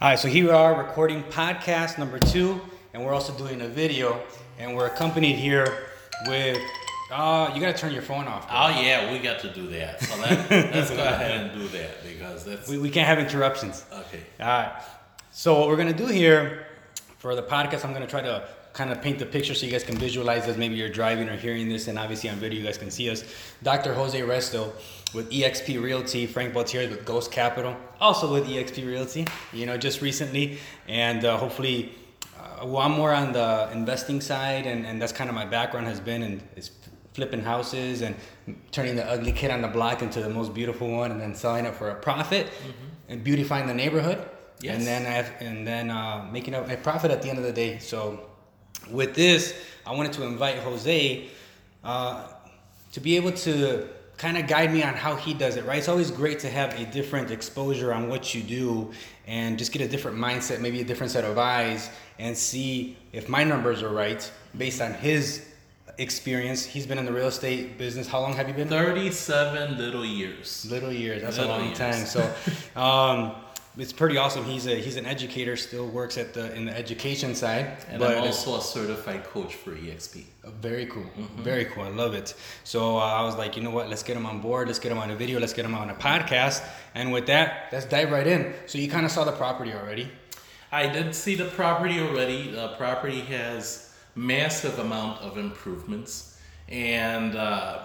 All right, so here we are recording podcast number two, and we're also doing a video, and we're accompanied here with. Uh, you gotta turn your phone off. bro. Oh yeah, we got to do that. So let, let's go ahead and do that because that's We, we can't have interruptions. okay. All right. So what we're gonna do here for the podcast, I'm gonna try to kind of paint the picture so you guys can visualize as maybe you're driving or hearing this, and obviously on video you guys can see us. Dr. Jose Resto with EXP Realty, Frank Baltieri with Ghost Capital, also with EXP Realty. You know, just recently, and uh, hopefully. Uh, well, I'm more on the investing side, and, and that's kind of my background has been, and is flipping houses and turning the ugly kid on the block into the most beautiful one, and then selling it for a profit and beautifying the neighborhood. Yes. And then I have, and then uh, making a, a profit at the end of the day. So with this, I wanted to invite Jose uh, to be able to kind of guide me on how he does it. Right? It's always great to have a different exposure on what you do and just get a different mindset, maybe a different set of eyes, and see if my numbers are right based on his experience. He's been in the real estate business. How long have you been? Thirty-seven little years. Little years. That's a long years. time. So, um, it's pretty awesome. He's a he's an educator. Still works at the in the education side. And but I'm also a certified coach for EXP. very cool. Mm-hmm. Very cool. I love it. So uh, I was like, you know what? Let's get him on board. Let's get him on a video. Let's get him on a podcast. And with that, let's dive right in. So you kind of saw the property already. I did see the property already. The property has massive amount of improvements, and uh,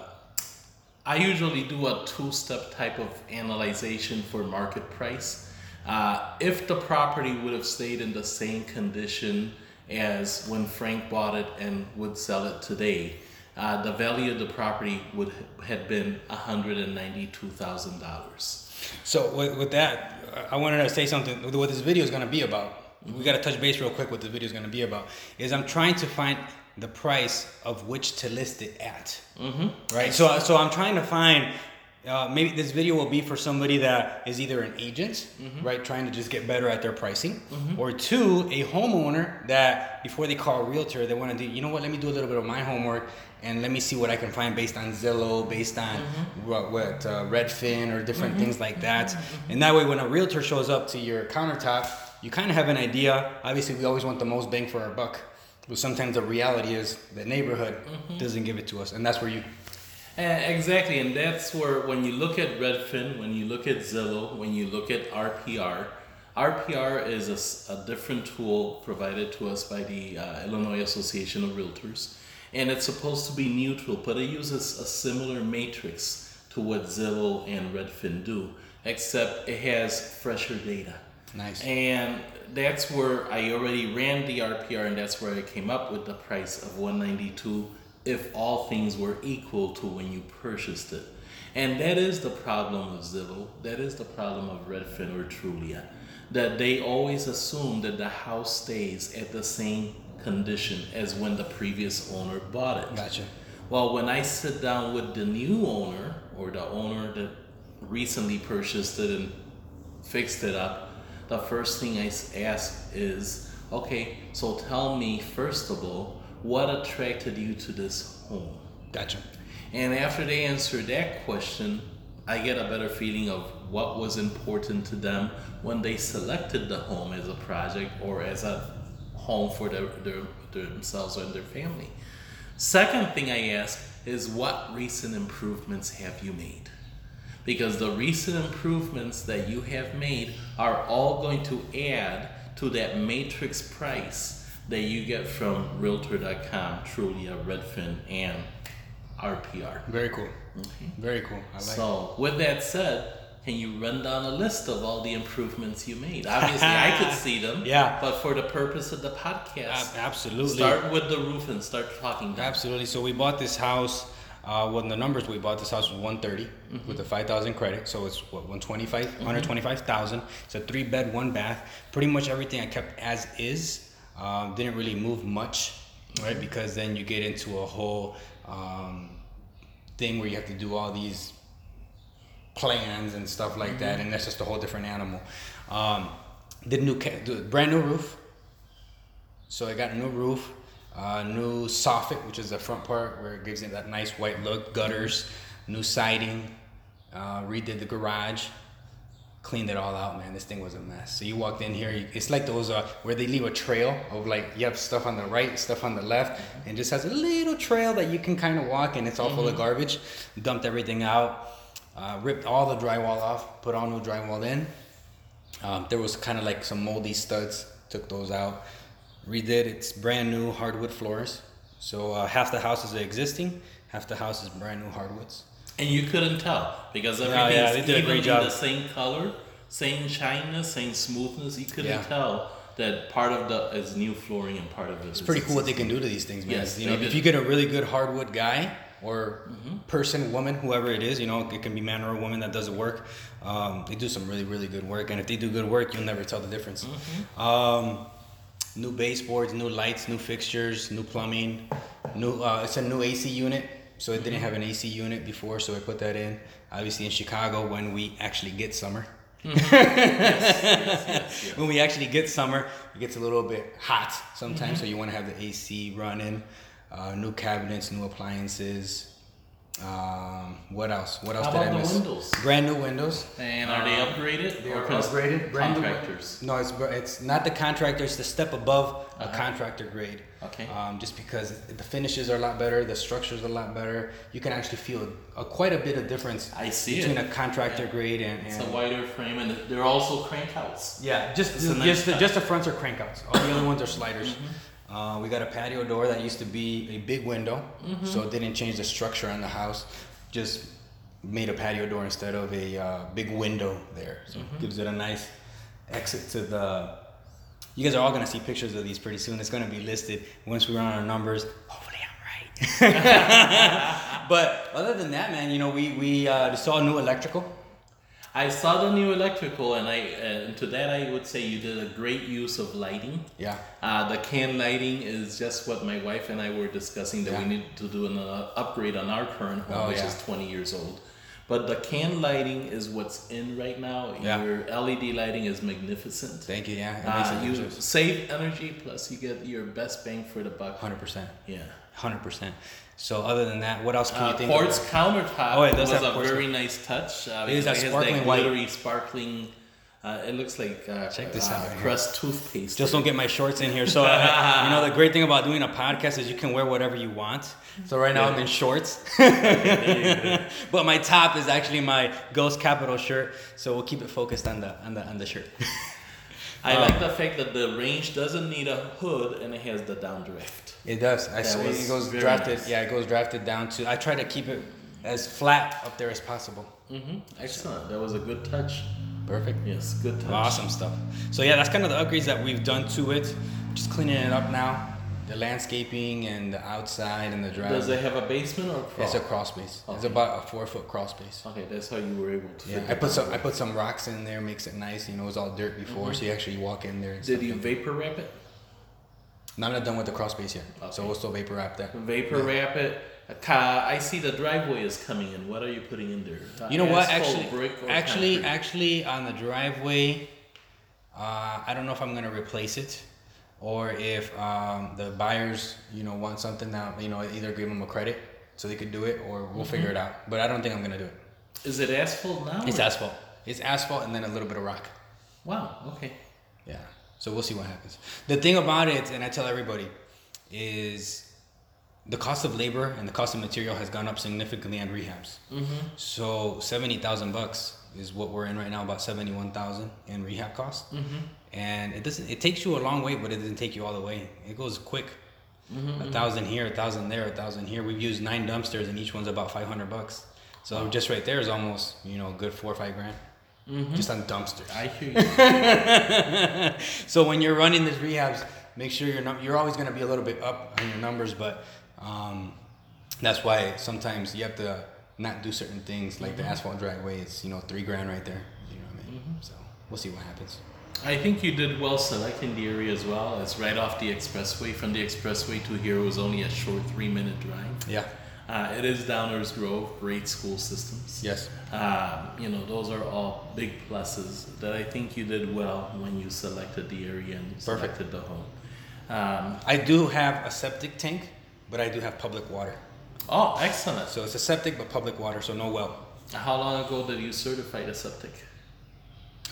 I usually do a two-step type of analyzation for market price. Uh, if the property would have stayed in the same condition as when Frank bought it and would sell it today, uh, the value of the property would had been one hundred and ninety-two thousand dollars. So with, with that, I wanted to say something. What this video is going to be about. We got to touch base real quick. What this video is going to be about is I'm trying to find the price of which to list it at. Mm-hmm. Right. So so I'm trying to find. Uh, maybe this video will be for somebody that is either an agent, mm-hmm. right, trying to just get better at their pricing, mm-hmm. or two, a homeowner that before they call a realtor, they want to do, you know what, let me do a little bit of my homework and let me see what I can find based on Zillow, based on mm-hmm. what, what uh, Redfin or different things like that. And that way, when a realtor shows up to your countertop, you kind of have an idea. Obviously, we always want the most bang for our buck. But sometimes the reality is the neighborhood doesn't give it to us, and that's where you Uh, exactly, and that's where when you look at Redfin, when you look at Zillow, when you look at RPR, RPR is a different tool provided to us by the uh, Illinois Association of Realtors, and it's supposed to be neutral, but it uses a similar matrix to what Zillow and Redfin do, except it has fresher data. nice. And that's where I already ran the RPR, and that's where I came up with the price of 192 if all things were equal to when you purchased it. And that is the problem of Zillow. That is the problem of Redfin or Trulia. That they always assume that the house stays at the same condition as when the previous owner bought it. Gotcha. Well, when I sit down with the new owner or the owner that recently purchased it and fixed it up, the first thing I ask is, okay, so tell me first of all, what attracted you to this home? Gotcha. And after they answer that question, I get a better feeling of what was important to them when they selected the home as a project or as a home for their, their, themselves and their family. Second thing I ask is what recent improvements have you made? Because the recent improvements that you have made are all going to add to that matrix price that you get from Realtor.com, Trulia, Redfin, and RPR. Very cool. Very cool. I like it. So, with that said, can you run down a list of all the improvements you made? Obviously, I could see them. Yeah. But for the purpose of the podcast, Ab- absolutely. start with the roof and start talking. Down. Absolutely. So we bought this house. Uh, well, the numbers we bought this house was 130 with a 5,000 credit. So it's what 125, 125,000. It's a three bed, one bath. Pretty much everything I kept as is. Um, didn't really move much, right? Because then you get into a whole um, thing where you have to do all these plans and stuff like that, and that's just a whole different animal. Um, did new, ca- brand new roof. So I got a new roof, uh, new soffit, which is the front part where it gives it that nice white look, gutters, new siding, uh, redid the garage, cleaned it all out, man. This thing was a mess. So you walked in here, you, it's like those uh, where they leave a trail of like you have stuff on the right, stuff on the left, and just has a little trail that you can kind of walk, and it's all full of garbage. Dumped everything out, uh, ripped all the drywall off, put all new drywall in. Um, there was kind of like some moldy studs, took those out. Redid it's brand new hardwood floors. So uh, half the house is existing, half the house is brand new hardwoods. And you couldn't tell because Yeah, everything's yeah, they did even in the same color, same shininess, same smoothness. You couldn't Yeah. tell that part of the is new flooring and part of it It's is pretty cool what they can do to these things, man. Yes, you know, they if you get a really good hardwood guy or Mm-hmm. person, woman, whoever it is, you know, it can be man or a woman that does the work. Um, they do some really, really good work, and if they do good work, you'll never tell the difference. Mm-hmm. Um, new baseboards, new lights, new fixtures, new plumbing, new. Uh, it's a new AC unit, so it didn't have an AC unit before, so I put that in. Obviously, in Chicago, when we actually get summer. when we actually get summer, it gets a little bit hot sometimes, so you want to have the AC running. Uh, new cabinets, new appliances. Um, what else? What else How did about I the miss? windows? Brand new windows. And are they upgraded? They are upgraded. Brand new- contractors. No, it's it's not the contractor. It's the step above a Uh-huh. contractor grade. Okay. Um, just because the finishes are a lot better, the structure's a lot better. You can actually feel a, quite a bit of difference I see between it. a contractor Yeah. grade and, It's a wider frame, and they're also crankouts. yeah, just It's a nice just the, just the fronts are crankouts. All the other ones are sliders. Mm-hmm. Uh, we got a patio door that used to be a big window, Mm-hmm. so it didn't change the structure on the house. Just made a patio door instead of a uh, big window there, so Mm-hmm. it gives it a nice exit to the. You guys are all gonna see pictures of these pretty soon. It's gonna be listed once we run our numbers. Hopefully, I'm right. but other than that, man, you know, we we uh, saw new electrical. I saw the new electrical, and I and to that I would say you did a great use of lighting. Yeah. Uh, the can lighting is just what my wife and I were discussing that we need to do an uh, upgrade on our current home, Oh, which yeah. is 20 years old. But the can lighting is what's in right now. Yeah. Your LED lighting is magnificent. Thank you. Yeah, Uh, you save energy, plus you get your best bang for the buck. Hundred percent. Yeah. Hundred percent. So other than that, what else can Uh, you think? quartz of? countertop Oh, it does was have a very nice touch. Uh, It is that sparkling white. sparkling. Uh, it looks like uh, Check this uh, out here. Crest toothpaste. Just don't get my shorts in here. So uh, you know the great thing about doing a podcast is you can wear whatever you want. So right now I'm in shorts, but my top is actually my Ghost Capital shirt. So we'll keep it focused on the on the on the shirt. I Um, like the fact that the range doesn't need a hood and it has the downdraft. It does. I see it goes drafted. nice. Yeah, it goes drafted down to. I try to keep it as flat up there as possible. Mm-hmm. Excellent. That was a good touch. Perfect. Yes, good touch. Awesome stuff. So yeah, that's kind of the upgrades that we've done to it. Just cleaning it up now. The landscaping and the outside and the drive. Does it have a basement or crawl? Space? It's a crawl space. It's about a four foot crawl space. Okay, that's how you were able to. Yeah, I put some. down. I put some rocks in there, makes it nice. You know, it was all dirt before, so you actually walk in there. And Mm-hmm. Did you vapor wrap it? No, I'm not done with the crawl space yet, so we'll still vapor wrap that. Vapor wrap it. Uh, I see the driveway is coming in. What are you putting in there? Uh, You know what? Actually, actually, concrete? actually, on the driveway, uh, I don't know if I'm gonna replace it, or if um, the buyers, you know, want something that you know, either give them a credit so they could do it, or we'll figure Mm-hmm. it out. But I don't think I'm gonna do it. Is it asphalt now? It's or- asphalt. It's asphalt and then a little bit of rock. Wow. Okay. Yeah. So we'll see what happens. The thing about it, and I tell everybody, is the cost of labor and the cost of material has gone up significantly on rehabs. Mm-hmm. So seventy thousand bucks is what we're in right now, about seventy one thousand in rehab costs. Mm-hmm. And it doesn't. It takes you a long way, but it doesn't take you all the way. It goes quick. Mm-hmm. A thousand here, a thousand there, a thousand here. We've used nine dumpsters, and each one's about five hundred bucks. So just right there is almost you know a good four or five grand Mm-hmm. just on dumpsters. I hear you. so when you're running these rehabs, make sure you're not, you're always going to be a little bit up on your numbers, but um, that's why sometimes you have to not do certain things like the asphalt driveway. It's you know three grand right there. You know what I mean? So we'll see what happens. I think you did well selecting the area as well. It's right off the expressway. From the expressway to here was only a short three-minute drive. Yeah. Uh, it is Downers Grove, great school systems. Yes. Um, you know, those are all big pluses that I think you did well when you selected the area and you Perfect. the home. Um, I do have a septic tank, but I do have public water. oh, excellent. So it's a septic but public water, so no well. How long ago did you certify the septic?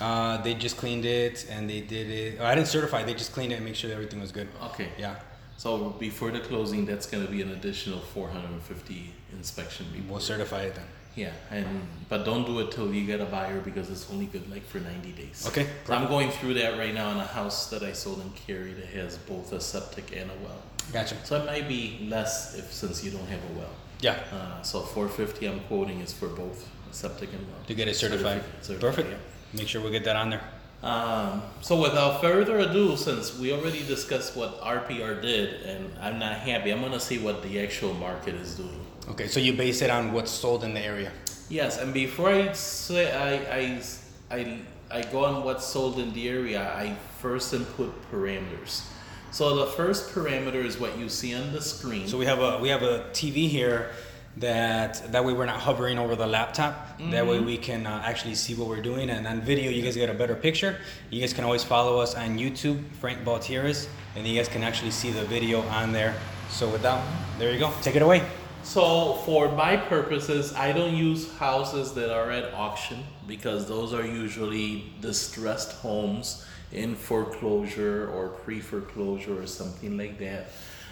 Uh, they just cleaned it and they did it. Oh, I didn't certify. They just cleaned it and make sure that everything was good. Okay. Yeah, So before the closing, that's gonna be an additional four hundred and fifty inspection we'll certify it then. Yeah, and but don't do it till you get a buyer because it's only good like for ninety days. Okay. So I'm going through that right now in a house that I sold in Cary that has both a septic and a well. Gotcha. So it might be less if since you don't have a well. Yeah, Uh, so four fifty I'm quoting is for both septic and well. to get it certified, Perfect. yeah. Make sure we get that on there. Um, so without further ado, since we already discussed what RPR did, and I'm not happy, I'm gonna see what the actual market is doing. Okay, so you base it on what's sold in the area. Yes, and before I say I I I, I go on what's sold in the area, I first input parameters. So the first parameter is what you see on the screen. So we have a we have a TV here that that way we're not hovering over the laptop. That way we can uh, actually see what we're doing, and on video you guys get a better picture. You guys can always follow us on YouTube, Frank Baltieres, and you guys can actually see the video on there. So without there you go. Take it away. So for my purposes, I don't use houses that are at auction because those are usually distressed homes in foreclosure or pre-foreclosure or something like that.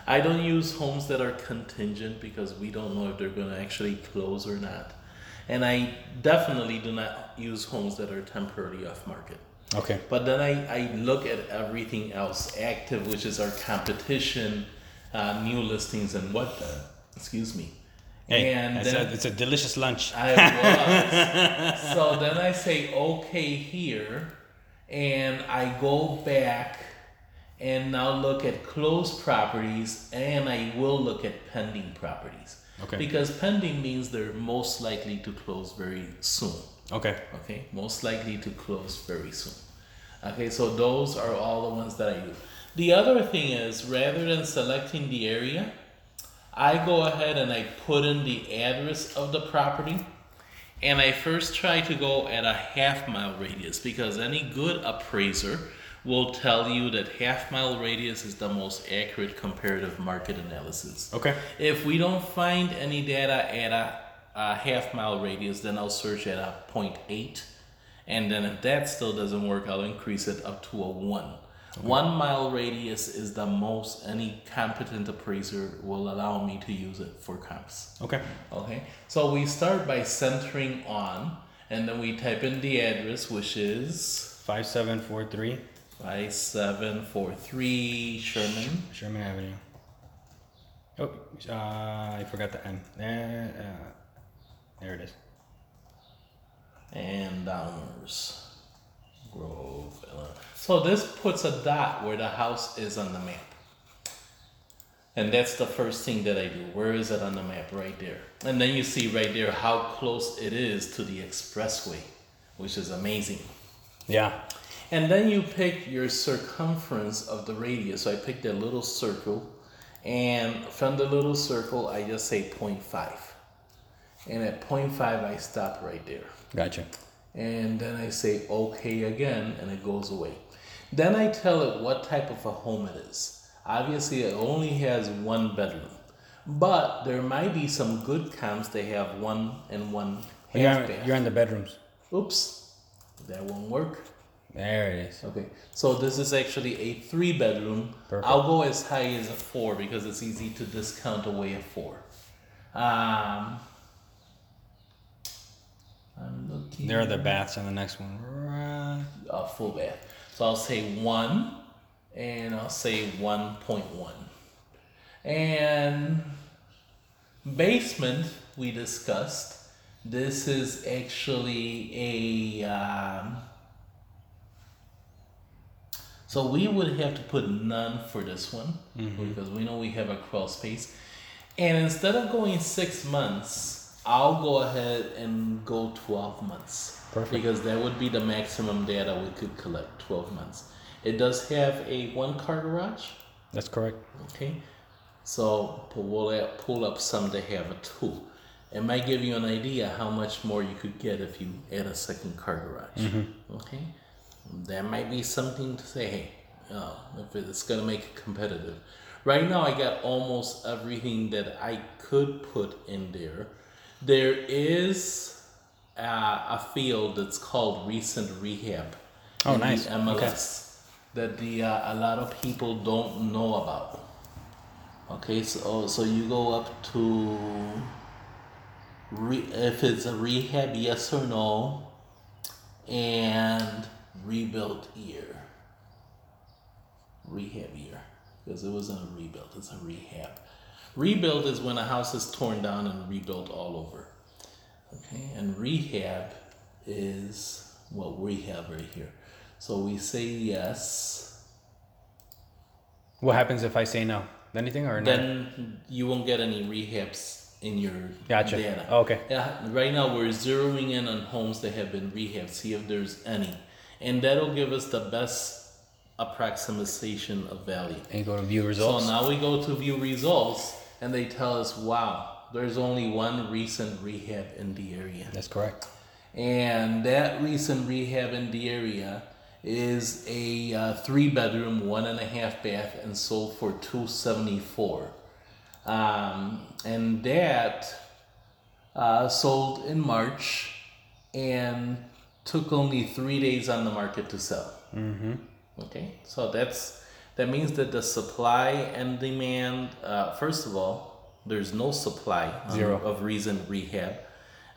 I don't use homes that are contingent because we don't know if they're going to actually close or not. And I definitely do not use homes that are temporarily off market. Okay. But then I, I look at everything else active, which is our competition, uh, new listings, and what the, excuse me. Hey, and it's, then a, it's a delicious lunch. I was. so then I say okay here, and I go back and now look at closed properties, and I will look at pending properties. Okay. Because pending means they're most likely to close very soon. Okay. Okay, most likely to close very soon. Okay, so those are all the ones that I do. The other thing is, rather than selecting the area, I go ahead and I put in the address of the property, and I first try to go at a half mile radius because any good appraiser will tell you that half mile radius is the most accurate comparative market analysis. Okay. If we don't find any data at a, a half mile radius, then I'll search at a 0.8. And then if that still doesn't work, I'll increase it up to a 1. One mile radius is the most any competent appraiser will allow me to use it for comps. Okay. Okay, so we start by centering on, and then we type in the address, which is Five seven four three 5743 Sherman. Sherman Avenue. Oh, uh, I forgot the N. There, uh, there it is. and Downers. Grove, Illinois. So this puts a dot where the house is on the map. And that's the first thing that I do. Where is it on the map? Right there. And then you see right there how close it is to the expressway, which is amazing. Yeah. And then you pick your circumference of the radius. So I picked that little circle, and from the little circle, I just say 0.5. And at 0.5, I stop right there Gotcha. and then I say okay again and it goes away. Then I tell it what type of a home it is. Obviously, it only has one bedroom, but there might be some good comps they have one and one You're half on, you're on the bedrooms. Oops, that won't work. There it is. Okay, so this is actually a three bedroom. Perfect. I'll go as high as a four because it's easy to discount away a four. Um, I'm looking. There are the baths on the next one. Right. a full bath. So I'll say one, and I'll say one point one, and basement we discussed. This is actually a. Um, so we would have to put none for this one mm-hmm. because we know we have a crawl space. And instead of going six months, I'll go ahead and go 12 months. Perfect. Because that would be the maximum data we could collect 12 months. It does have a one car garage. That's correct. Okay. So we'll pull up some that have a two. It might give you an idea how much more you could get if you add a second car garage. Mm-hmm. Okay. That might be something to say, hey, uh, if it's gonna make it competitive. Right now, I got almost everything that I could put in there. There is uh, a field that's called recent rehab. Oh, nice. MLS that the uh, a lot of people don't know about. Okay, so so you go up to re- if it's a rehab, yes or no, and rebuilt year. Rehab year, because it wasn't a rebuild; it's a rehab. Rebuild is when a house is torn down and rebuilt all over. Okay, and rehab is what we have right here. So we say yes, What happens if I say no? Anything or no? then you won't get any rehabs in your Gotcha. data. Okay. Yeah, right now we're zeroing in on homes that have been rehabbed, see if there's any. And that'll give us the best approximation of value. And go to view results. So now we go to view results and they tell us, wow, there's only one recent rehab in the area. That's correct. And that recent rehab in the area is a uh, three bedroom, one and a half bath, and sold for two seventy four. Um, and that uh, sold in March and took only three days on the market to sell. Mm-hmm. Okay, so that's that means that the supply and demand. Uh, first of all, there's no supply um, Zero. of recent rehab,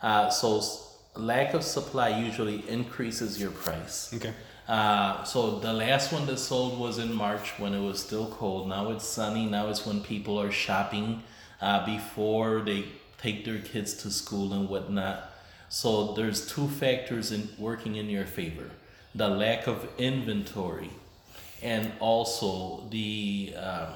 uh, so s- lack of supply usually increases your price. Okay. Uh, so the last one that sold was in March when it was still cold. Now it's sunny. Now it's when people are shopping uh, before they take their kids to school and whatnot. So there's two factors in working in your favor: the lack of inventory, and also the uh,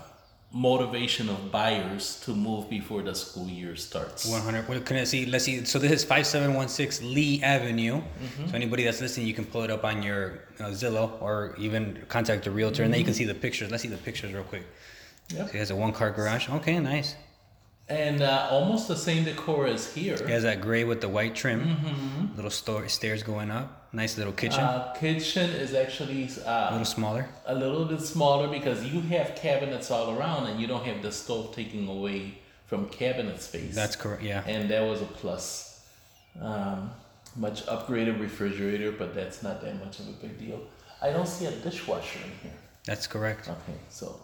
motivation of buyers to move before the school year starts. 100. What can I see? Let's see. So this is 5716 Lee Avenue. Mm-hmm. So anybody that's listening, you can pull it up on your uh, Zillow or even contact the realtor, and then you can see the pictures. Let's see the pictures real quick. Yep. So he has a one car garage. Okay, nice. And uh, almost the same decor as here. He has that gray with the white trim. Mm-hmm. Little store, stairs going up. Nice little kitchen. Uh, kitchen is actually a uh, little smaller. a little bit smaller because you have cabinets all around and you don't have the stove taking away from cabinet space. That's correct. Yeah. and that was a plus. Um, much upgraded refrigerator, but that's not that much of a big deal. I don't see a dishwasher in here. That's correct. Okay, so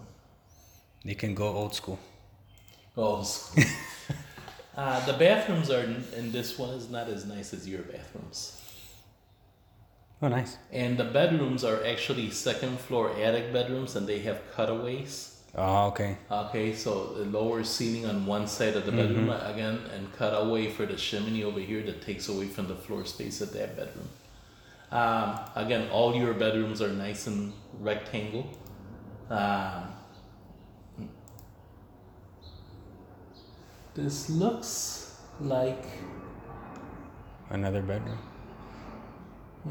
They can go old school. Oh, uh, the bathrooms are in this one is not as nice as your bathrooms. Oh, nice. And the bedrooms are actually second floor attic bedrooms and they have cutaways. Oh, okay. Okay, so the lower ceiling on one side of the bedroom uh, again and cut away for the chimney over here that takes away from the floor space of that bedroom. Um, again, all your bedrooms are nice and rectangle. Um, this looks like Another bedroom.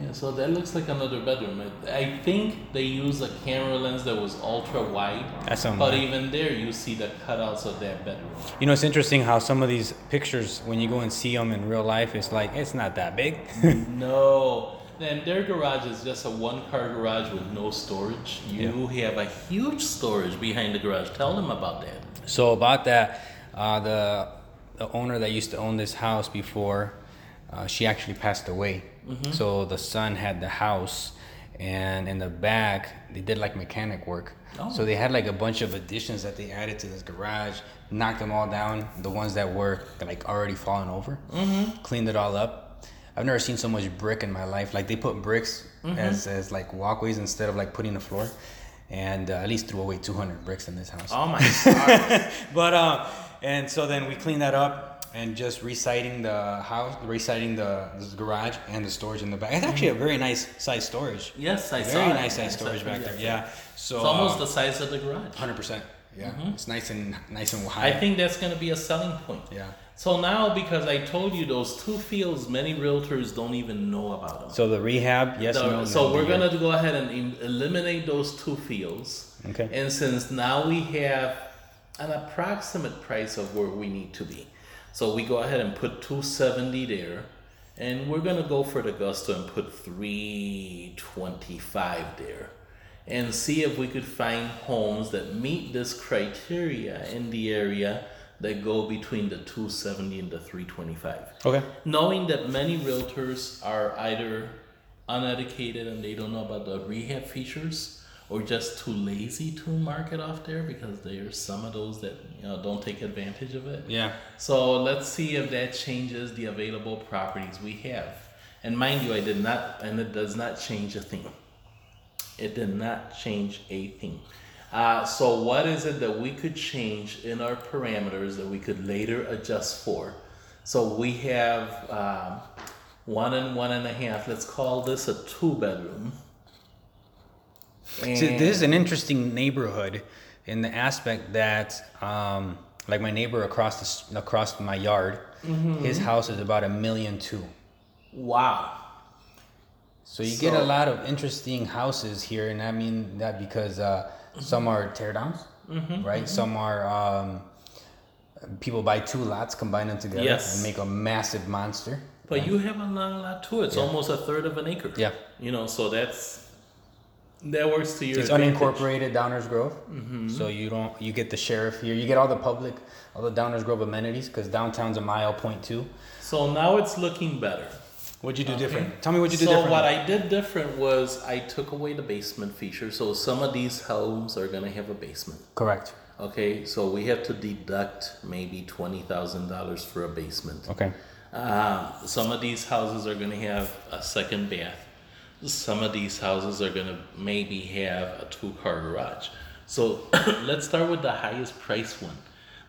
Yeah, so that looks like another bedroom. I- think they use a camera lens that was ultra wide, That's but even there you see the cutouts of that bedroom. You know, it's interesting how some of these pictures, when you go and see them in real life, it's like it's not that big. no, and their garage is just a one-car garage with no storage. You have a huge storage behind the garage. Tell them about that. so about that, uh, the the owner that used to own this house before, uh, she actually passed away. So the son had the house, and in the back they did like mechanic work. Oh. So they had like a bunch of additions that they added to this garage, knocked them all down. The ones that were like already fallen over, cleaned it all up. I've never seen so much brick in my life. Like they put bricks as as like walkways instead of like putting a floor, and uh, at least threw away 200 bricks in this house. Oh my god! but uh, and so then we cleaned that up and just reciting the house, reciting the, the garage and the storage in the back. It's actually a very nice size storage. yes, I saw very it. nice size I storage back there. Yeah. So It's almost uh, the size of the garage. hundred percent. Yeah. It's nice and nice and high. I think that's going to be a selling point. Yeah. So now, because I told you those two fields, many realtors don't even know about them. So the rehab, yes, So- no. so no, we're gonna go ahead and eliminate those two fields. Okay. And since now we have an approximate price of where we need to be, so we go ahead and put 270 there, and we're gonna go for the gusto and put 325 there, and see if we could find homes that meet this criteria in the area that go between the 270 and the 325 Okay. knowing that many realtors are either uneducated and they don't know about the rehab features or just too lazy to market off there because there's some of those that you know don't take advantage of it? Yeah. so let's see if that changes the available properties we have. And mind you i did not and it does not change a thing. It did not change a thing. Uh, so what is it that we could change in our parameters that we could later adjust for? So we have um, one and one and a half let's call this a two bedroom See, this is an interesting neighborhood in the aspect that, um, like my neighbor across the across my yard, his house is about a million two. wow So you get a lot of interesting houses here, and I mean that because uh, some are teardowns, right? Some are um, people buy two lots, combine them together, Yes. and make a massive monster. But you have a long lot too. It's almost a third of an acre. Yeah. You know, so that's that works to your It's advantage. unincorporated Downers Grove, so you don't you get the sheriff here. You get all the public, all the Downers Grove amenities because downtown's a mile point two. So now it's looking better. What'd you do different? Tell me what you did so different. what I did different was I took away the basement feature. So some of these homes are gonna have a basement. Correct. Okay, so we have to deduct maybe twenty thousand dollars for a basement. Okay. Um, some of these houses are gonna have a second bath. Some of these houses are gonna maybe have a two-car garage. So let's start with the highest price one.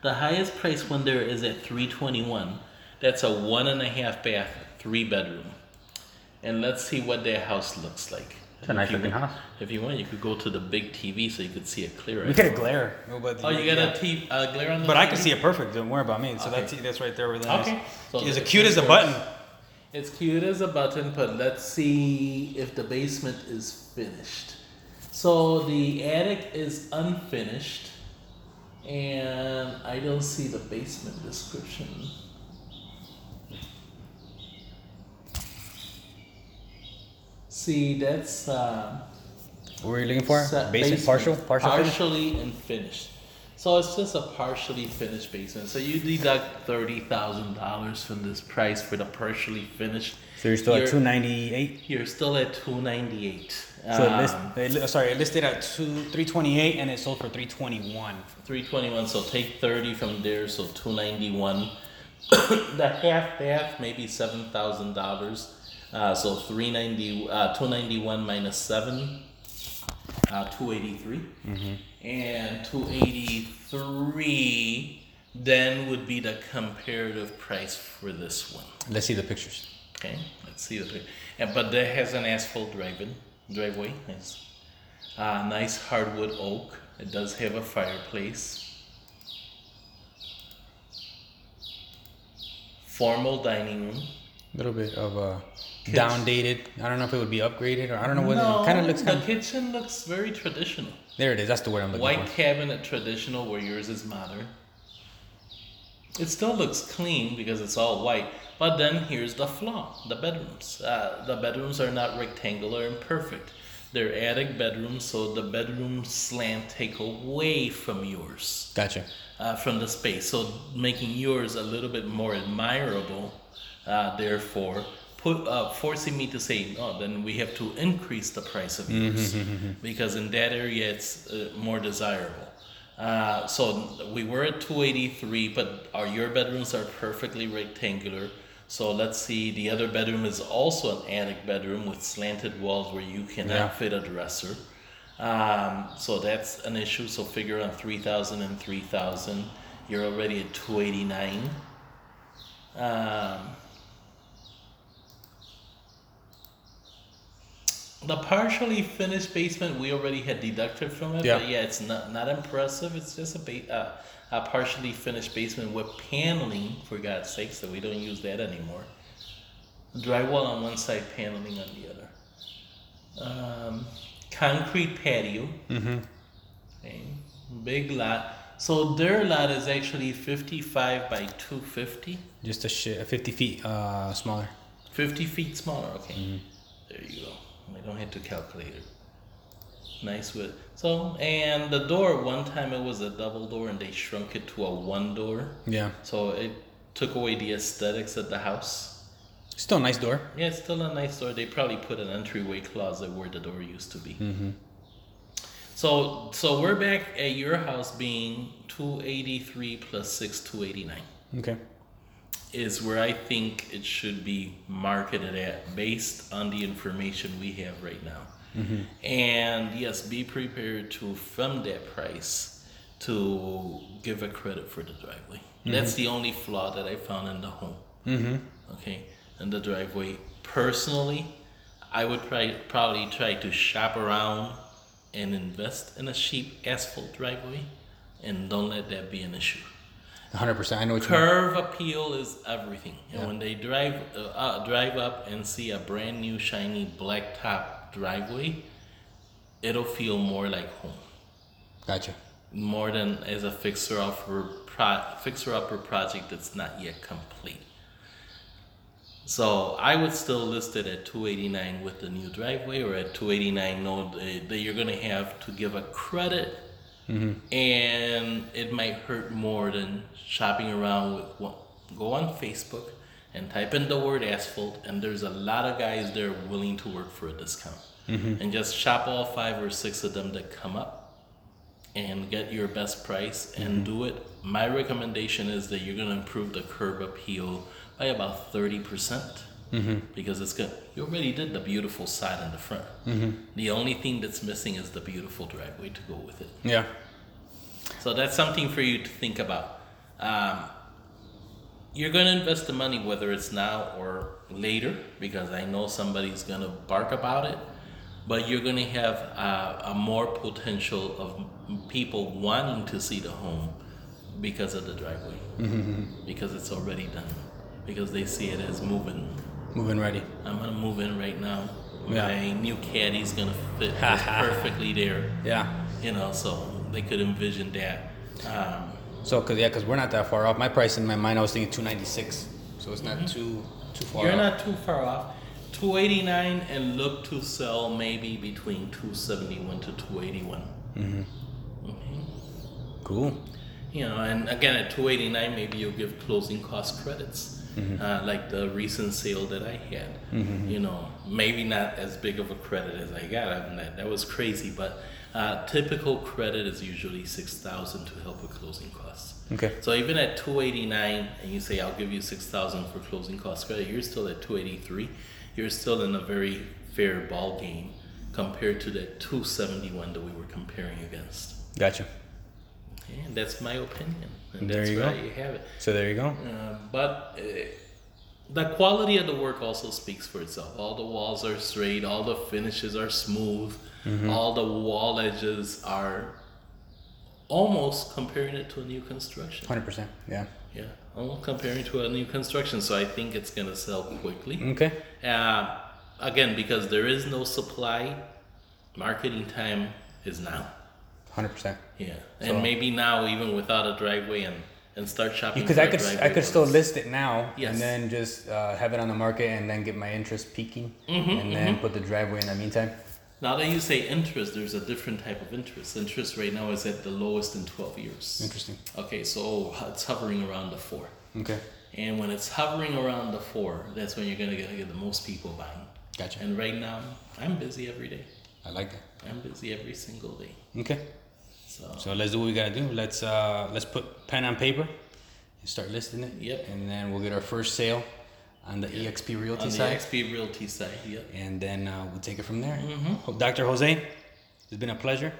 The highest price one there is at three twenty-one. That's a one and a half bath, three bedroom. And let's see what their house looks like. It's a nice If you looking want- house. If you want, you could go to the big TV so you could see it clearer. We get a glare. No, but Oh, you got a T uh, glare on the But I can see it perfect. Don't worry about me. So Okay. that's that's right there. With Okay. So It's as cute as a of button. It's cute as a button, but let's see if the basement is finished. So the attic is unfinished, and I don't see the basement description. See, that's uh, What were you looking for? Basement. partial, partial. partially and finished. So it's just a partially finished basement. So you deduct thirty thousand dollars from this price for the partially finished. So you're still at You're- two ninety eight. You're still at two ninety eight. So it list, it sorry, it listed at two three twenty eight and it sold for three twenty one. three twenty one. So take thirty from there. So two ninety one. the half bath maybe seven thousand dollars. Uh, so three ninety uh, two ninety one minus seven. Uh, two and two eighty three then would be the comparative price for this one. Let's see the pictures. Okay, let's see the pic- yeah, but that has an asphalt driveway. Driveway, it's uh, nice hardwood oak. It does have a fireplace. Formal dining room. A little bit of uh, Kitchen. downdated. I don't know if it would be upgraded or I don't know what it kind of looks. Like. The kitchen looks very traditional. there it is. That's the word I'm looking White for. cabinet traditional where yours is modern. It still looks clean because it's all white, but then here's the flaw the bedrooms. Uh, the bedrooms are not rectangular and perfect. They're attic bedrooms, so the bedroom slant take away from yours, Gotcha. uh, from the space, so making yours a little bit more admirable. Uh, therefore, put uh, forcing me to say no. Then we have to increase the price of yours because in that area it's uh, more desirable. Uh, so we were at 283, but our your bedrooms are perfectly rectangular. So let's see, the other bedroom is also an attic bedroom with slanted walls where you cannot Yeah. fit a dresser. Um, so that's an issue. So figure on 3,000 and 3,000. You're already at 289. Um, the partially finished basement we already had deducted from it, Yeah. but yeah, it's not not impressive. It's just a ba- uh, a partially finished basement with paneling, for God's sake, so we don't use that anymore. Drywall on one side, paneling on the other. Um, concrete patio. Mm-hmm. Okay. Big lot. So their lot is actually 55 by 250. Just a shit, 50 feet uh, smaller. 50 feet smaller, okay. There you go. I don't have to calculate it. nice with so and the door one time it was a double door and they shrunk it to a one door Yeah. so it took away the aesthetics of the house Still a nice door. yeah it's still a nice door they probably put an entryway closet where the door used to be Mm-hmm. so so we're back at your house being 283 plus 6 289 Okay. Is where I think it should be marketed at based on the information we have right now. And yes, be prepared to, from that price, to give a credit for the driveway. That's the only flaw that I found in the home. Mm-hmm. Okay, and the driveway. Personally, I would probably try to shop around and invest in a cheap asphalt driveway, and don't let that be an issue. 100%. I know what you mean. Curb appeal is everything, and Yeah. when they drive uh, uh, drive up and see a brand new shiny blacktop driveway, it'll feel more like home, Gotcha. more than as a fixer upper pro- fixer upper project that's not yet complete. So I would still list it at 289 with the new driveway, or at 289 know that that you're gonna have to give a credit, Mm-hmm. And it might hurt more than shopping around with one. Go on Facebook and type in the word asphalt, and there's a lot of guys there willing to work for a discount. Mm-hmm. And just shop all five or six of them that come up and get your best price and mm-hmm. do it. My recommendation is that you're going to improve the curb appeal by about 30% mm-hmm. because it's good. You already did the beautiful side and the front. Mm-hmm. The only thing that's missing is the beautiful driveway to go with it. Yeah. So that's something for you to think about. Um, you're going to invest the money whether it's now or later because I know somebody's going to bark about it, but you're going to have uh, a more potential of people wanting to see the home because of the driveway, mm-hmm. because it's already done, because they see it as moving. Moving ready. I'm gonna move in right now. Yeah. My new caddy's gonna fit perfectly there Yeah. you know, so they could envision that. Um, So, cause yeah, cause we're not that far off. My price in my mind, I was thinking 296. So it's not mm-hmm. too too far. you're off. not too far off. 289 and look to sell maybe between 271 to 281. Mm-hmm. Mm-hmm. cool. You know, and again at 289, maybe you'll give closing cost credits, uh, like the recent sale that I had. You know, maybe not as big of a credit as I got. I mean, that, that was crazy, but uh, typical credit is usually 6,000 to help with closing costs. Okay. So even at 289, and you say I'll give you 6,000 for closing cost credit, you're still at 283. You're still in a very fair ball game compared to that 271 that we were comparing against. Gotcha. And that's my opinion. And There that's you go. you have it. So there you go. Uh, but uh, the quality of the work also speaks for itself. All the walls are straight, all the finishes are smooth, Mm-hmm. all the wall edges are almost comparing it to a new construction. 100%. Yeah. Yeah, almost comparing to a new construction. So I think it's gonna sell quickly. Okay. Uh, again, because there is no supply, marketing time is now. 100%. Yeah, So- and maybe now even without a driveway and and start shopping. Because I could I could when still list it now Yes. and then just uh, have it on the market and then get my interest peaking Mm-hmm, and then put the driveway in the meantime. Now that you say interest, there's a different type of interest. Interest right now is at the lowest in 12 years. Interesting. Okay, so it's hovering around the four. Okay. And when it's hovering around the four, that's when you're gonna get, get the most people buying. Gotcha. And right now, I'm busy every day. I like that. I'm busy every single day. Okay. So, So let's do what we gotta do. Let's uh let's put pen on paper and start listing it. Yep. And then we'll get our first sale on the EXP Realty on the side. EXP Realty side, yep. and then uh, we'll take it from there. Mm-hmm. Dr. Jose, it's been a pleasure.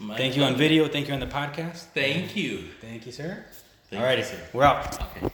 My thank you on video. Thank you on the podcast. Thank you. Thank you, sir. Thank Alrighty, you, sir. we're out. Okay.